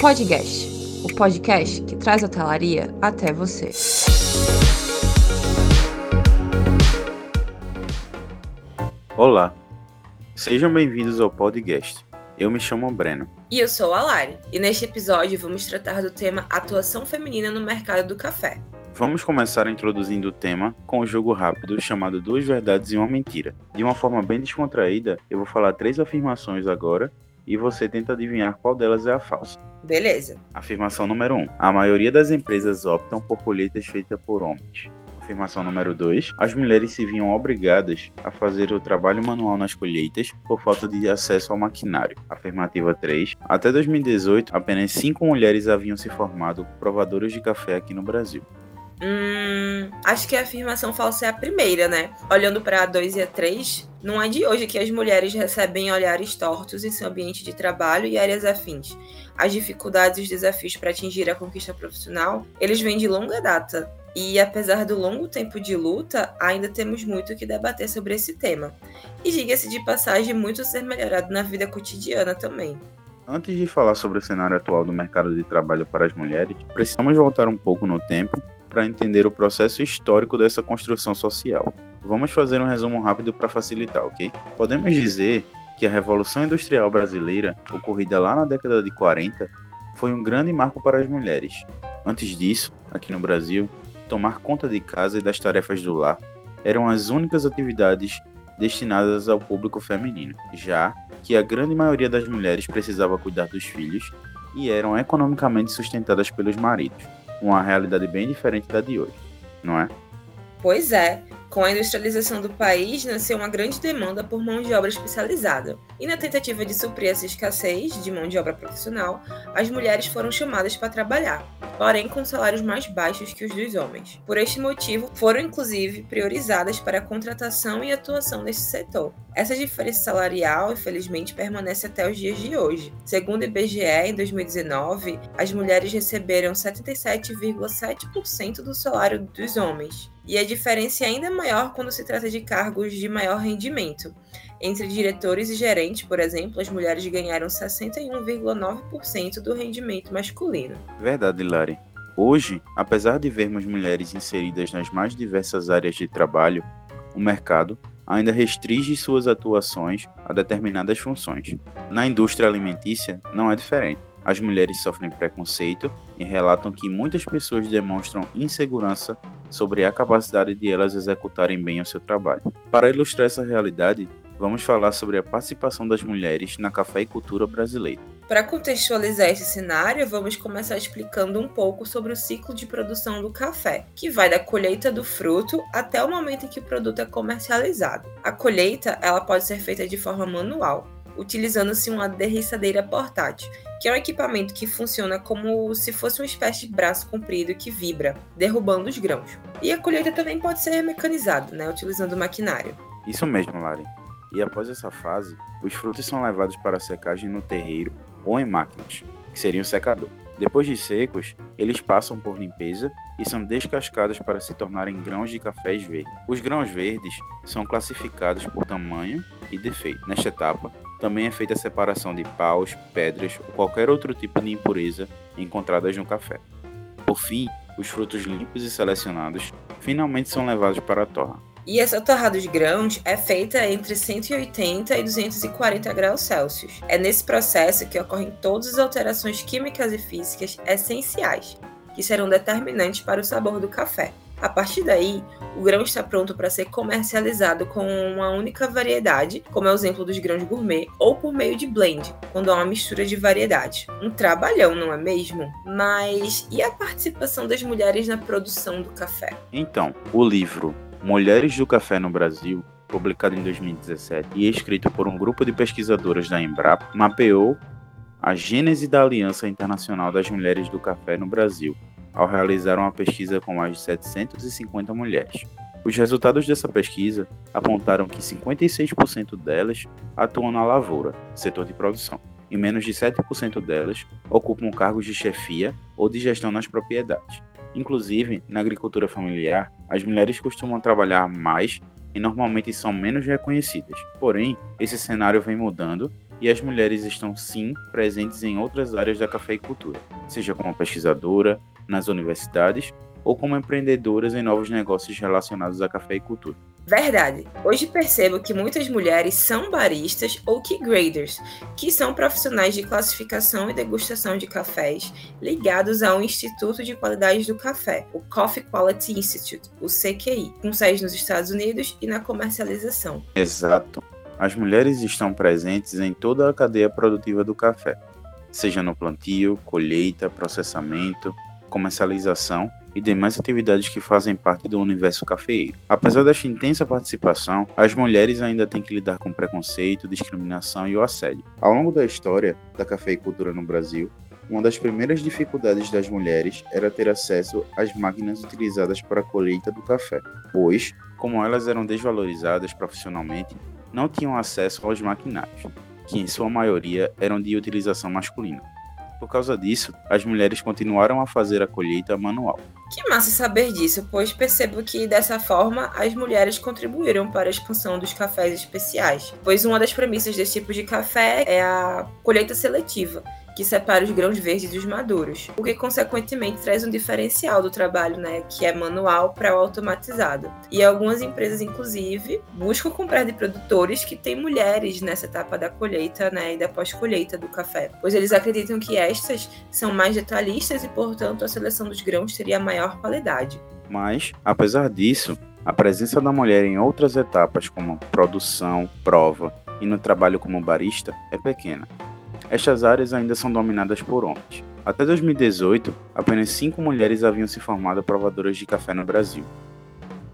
Podcast, o podcast que traz a hotelaria até você. Olá, sejam bem-vindos ao podcast. Eu me chamo Breno. E eu sou a Lari, e neste episódio vamos tratar do tema Atuação Feminina no Mercado do Café. Vamos começar introduzindo o tema com um jogo rápido chamado Duas Verdades e uma Mentira. De uma forma bem descontraída, eu vou falar três afirmações agora e você tenta adivinhar qual delas é a falsa. Beleza. Afirmação número 1. Um, a maioria das empresas optam por colheitas feitas por homens. Afirmação número 2. As mulheres se viam obrigadas a fazer o trabalho manual nas colheitas por falta de acesso ao maquinário. Afirmativa 3. Até 2018, apenas 5 mulheres haviam se formado provadoras de café aqui no Brasil. Hum, acho que a afirmação falsa é a primeira, né? Olhando para a 2 e a 3, não é de hoje que as mulheres recebem olhares tortos em seu ambiente de trabalho e áreas afins. As dificuldades e os desafios para atingir a conquista profissional, eles vêm de longa data. E apesar do longo tempo de luta, ainda temos muito que debater sobre esse tema. E diga-se de passagem, muito ser melhorado na vida cotidiana também. Antes de falar sobre o cenário atual do mercado de trabalho para as mulheres, precisamos voltar um pouco no tempo para entender o processo histórico dessa construção social. Vamos fazer um resumo rápido para facilitar, ok? Podemos dizer que a Revolução Industrial Brasileira, ocorrida lá na década de 40, foi um grande marco para as mulheres. Antes disso, aqui no Brasil, tomar conta de casa e das tarefas do lar eram as únicas atividades destinadas ao público feminino, já que a grande maioria das mulheres precisava cuidar dos filhos e eram economicamente sustentadas pelos maridos uma realidade bem diferente da de hoje, não é? Pois é, com a industrialização do país, nasceu uma grande demanda por mão de obra especializada. E na tentativa de suprir essa escassez de mão de obra profissional, as mulheres foram chamadas para trabalhar, porém com salários mais baixos que os dos homens. Por este motivo, foram inclusive priorizadas para a contratação e atuação neste setor. Essa diferença salarial, infelizmente, permanece até os dias de hoje. Segundo o IBGE, em 2019, as mulheres receberam 77,7% do salário dos homens e a diferença é ainda maior quando se trata de cargos de maior rendimento. Entre diretores e gerentes, por exemplo, as mulheres ganharam 61,9% do rendimento masculino. Verdade, Lari. Hoje, apesar de vermos mulheres inseridas nas mais diversas áreas de trabalho, o mercado ainda restringe suas atuações a determinadas funções. Na indústria alimentícia, não é diferente. As mulheres sofrem preconceito e relatam que muitas pessoas demonstram insegurança sobre a capacidade de elas executarem bem o seu trabalho. Para ilustrar essa realidade, vamos falar sobre a participação das mulheres na cafeicultura brasileira. Para contextualizar esse cenário, vamos começar explicando um pouco sobre o ciclo de produção do café, que vai da colheita do fruto até o momento em que o produto é comercializado. A colheita ela pode ser feita de forma manual, utilizando-se uma derriçadeira portátil, que é um equipamento que funciona como se fosse uma espécie de braço comprido que vibra, derrubando os grãos. E a colheita também pode ser mecanizada, né, utilizando maquinário. Isso mesmo, Lari. E após essa fase, os frutos são levados para secagem no terreiro ou em máquinas, que seria o secador. Depois de secos, eles passam por limpeza e são descascados para se tornarem grãos de cafés verdes. Os grãos verdes são classificados por tamanho e defeito. Nesta etapa, também é feita a separação de paus, pedras ou qualquer outro tipo de impureza encontradas no café. Por fim, os frutos limpos e selecionados finalmente são levados para a torra. E essa torrada de grãos é feita entre 180 e 240 graus Celsius. É nesse processo que ocorrem todas as alterações químicas e físicas essenciais, que serão determinantes para o sabor do café. A partir daí, o grão está pronto para ser comercializado com uma única variedade, como é o exemplo dos grãos gourmet, ou por meio de blend, quando há uma mistura de variedade. Um trabalhão, não é mesmo? Mas e a participação das mulheres na produção do café? Então, o livro Mulheres do Café no Brasil publicado em 2017 e escrito por um grupo de pesquisadoras da Embrapa, mapeou a gênese da Aliança Internacional das Mulheres do Café no Brasil, ao realizar uma pesquisa com mais de 750 mulheres. Os resultados dessa pesquisa apontaram que 56% delas atuam na lavoura, setor de produção, e menos de 7% delas ocupam cargos de chefia ou de gestão nas propriedades. Inclusive, na agricultura familiar, as mulheres costumam trabalhar mais e normalmente são menos reconhecidas. Porém, esse cenário vem mudando e as mulheres estão sim presentes em outras áreas da cafeicultura, seja como pesquisadora, nas universidades ou como empreendedoras em novos negócios relacionados à cafeicultura. Verdade. Hoje percebo que muitas mulheres são baristas ou key graders, que são profissionais de classificação e degustação de cafés ligados ao Instituto de Qualidade do Café, o Coffee Quality Institute, o CQI, com sede nos Estados Unidos e na comercialização. Exato. As mulheres estão presentes em toda a cadeia produtiva do café, seja no plantio, colheita, processamento, comercialização e demais atividades que fazem parte do universo cafeeiro. Apesar desta intensa participação, as mulheres ainda têm que lidar com preconceito, discriminação e o assédio. Ao longo da história da cafeicultura no Brasil, uma das primeiras dificuldades das mulheres era ter acesso às máquinas utilizadas para a colheita do café, pois, como elas eram desvalorizadas profissionalmente, não tinham acesso aos maquinários, que em sua maioria eram de utilização masculina. Por causa disso, as mulheres continuaram a fazer a colheita manual. Que massa saber disso, pois percebo que dessa forma as mulheres contribuíram para a expansão dos cafés especiais, pois uma das premissas desse tipo de café é a colheita seletiva, que separa os grãos verdes dos maduros, o que consequentemente traz um diferencial do trabalho, né, que é manual para o automatizado. E algumas empresas, inclusive, buscam comprar de produtores que têm mulheres nessa etapa da colheita, né, e da pós-colheita do café, pois eles acreditam que estas são mais detalhistas e, portanto, a seleção dos grãos teria maior qualidade. Mas, apesar disso, a presença da mulher em outras etapas, como produção, prova e no trabalho como barista, é pequena. Estas áreas ainda são dominadas por homens. Até 2018, apenas cinco mulheres haviam se formado provadoras de café no Brasil.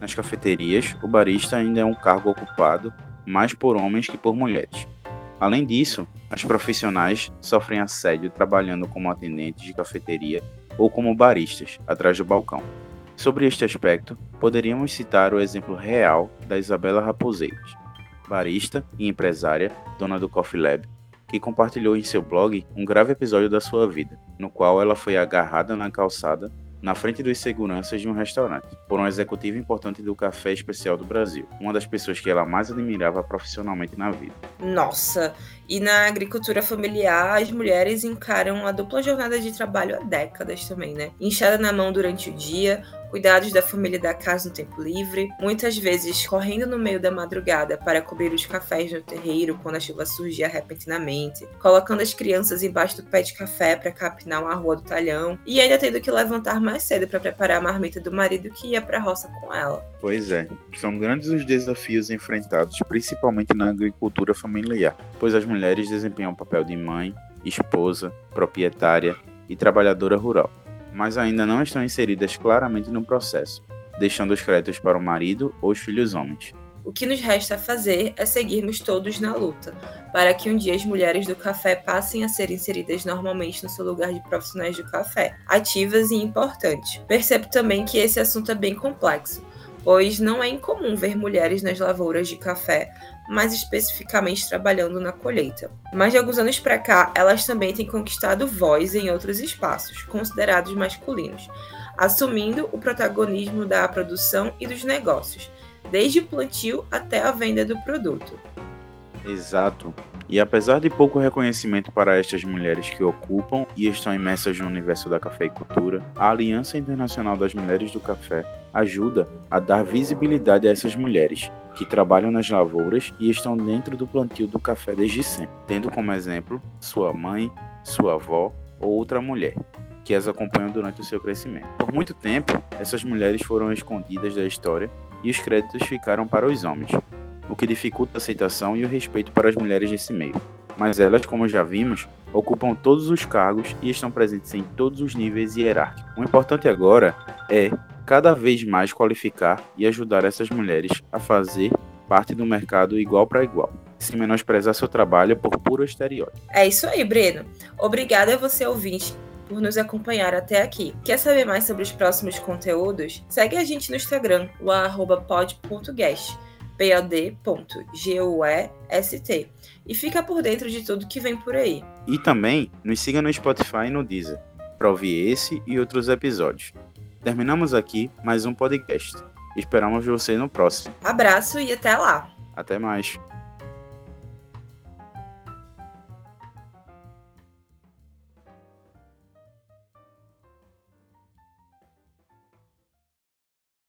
Nas cafeterias, o barista ainda é um cargo ocupado mais por homens que por mulheres. Além disso, as profissionais sofrem assédio trabalhando como atendentes de cafeteria ou como baristas, atrás do balcão. Sobre este aspecto, poderíamos citar o exemplo real da Isabela Raposeiras, barista e empresária, dona do Coffee Lab, que compartilhou em seu blog um grave episódio da sua vida, no qual ela foi agarrada na calçada na frente dos seguranças de um restaurante, por um executivo importante do café especial do Brasil, uma das pessoas que ela mais admirava profissionalmente na vida. Nossa, e na agricultura familiar, as mulheres encaram a dupla jornada de trabalho há décadas também, né? Inchada na mão durante o dia, cuidados da família da casa no tempo livre, muitas vezes correndo no meio da madrugada para cobrir os cafés no terreiro quando a chuva surgia repentinamente, colocando as crianças embaixo do pé de café para capinar uma rua do talhão e ainda tendo que levantar mais cedo para preparar a marmita do marido que ia para a roça com ela. Pois é, são grandes os desafios enfrentados, principalmente na agricultura familiar, pois as mulheres desempenham o papel de mãe, esposa, proprietária e trabalhadora rural mas ainda não estão inseridas claramente no processo, deixando os créditos para o marido ou os filhos homens. O que nos resta fazer é seguirmos todos na luta, para que um dia as mulheres do café passem a ser inseridas normalmente no seu lugar de profissionais do café, ativas e importantes. Percebo também que esse assunto é bem complexo, pois não é incomum ver mulheres nas lavouras de café, mais especificamente trabalhando na colheita. Mas de alguns anos para cá, elas também têm conquistado voz em outros espaços, considerados masculinos, assumindo o protagonismo da produção e dos negócios, desde o plantio até a venda do produto. Exato. E apesar de pouco reconhecimento para estas mulheres que ocupam e estão imersas no universo da cafeicultura, a Aliança Internacional das Mulheres do Café ajuda a dar visibilidade a essas mulheres que trabalham nas lavouras e estão dentro do plantio do café desde sempre, tendo como exemplo sua mãe, sua avó ou outra mulher que as acompanham durante o seu crescimento. Por muito tempo, essas mulheres foram escondidas da história e os créditos ficaram para os homens, o que dificulta a aceitação e o respeito para as mulheres nesse meio. Mas elas, como já vimos, ocupam todos os cargos e estão presentes em todos os níveis hierárquicos. O importante agora é cada vez mais qualificar e ajudar essas mulheres a fazer parte do mercado igual para igual, sem menosprezar seu trabalho por puro estereótipo. É isso aí, Breno. Obrigada a você, ouvinte, por nos acompanhar até aqui. Quer saber mais sobre os próximos conteúdos? Segue a gente no Instagram, o arroba pod.guest pod.guest. E fica por dentro de tudo que vem por aí. E também nos siga no Spotify e no Deezer para ouvir esse e outros episódios. Terminamos aqui mais um podcast. Esperamos você no próximo. Abraço e até lá. Até mais.